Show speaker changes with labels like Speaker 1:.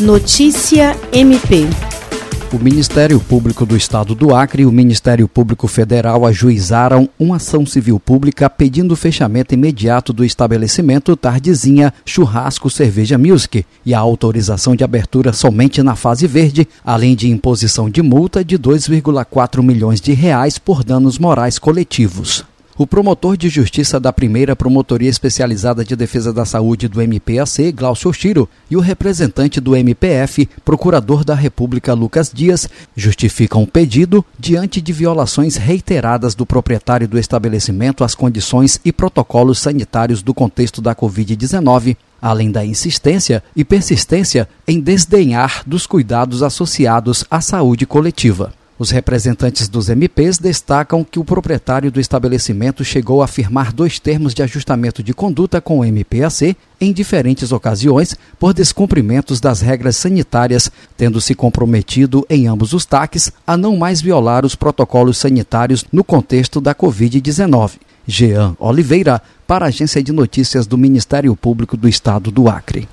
Speaker 1: Notícia MP.
Speaker 2: O Ministério Público do Estado do Acre e o Ministério Público Federal ajuizaram uma ação civil pública pedindo o fechamento imediato do estabelecimento Tardezinha Churrasco Cerveja Music e a autorização de abertura somente na fase verde, além de imposição de multa de 2,4 milhões de reais por danos morais coletivos. O promotor de justiça da primeira Promotoria Especializada de Defesa da Saúde do MPAC, Glaucio Chiro, e o representante do MPF, Procurador da República Lucas Dias, justificam o pedido diante de violações reiteradas do proprietário do estabelecimento às condições e protocolos sanitários do contexto da Covid-19, além da insistência e persistência em desdenhar dos cuidados associados à saúde coletiva. Os representantes dos MPs destacam que o proprietário do estabelecimento chegou a firmar dois termos de ajustamento de conduta com o MPAC em diferentes ocasiões por descumprimentos das regras sanitárias, tendo se comprometido em ambos os TACs a não mais violar os protocolos sanitários no contexto da Covid-19. Jean Oliveira, para a Agência de Notícias do Ministério Público do Estado do Acre.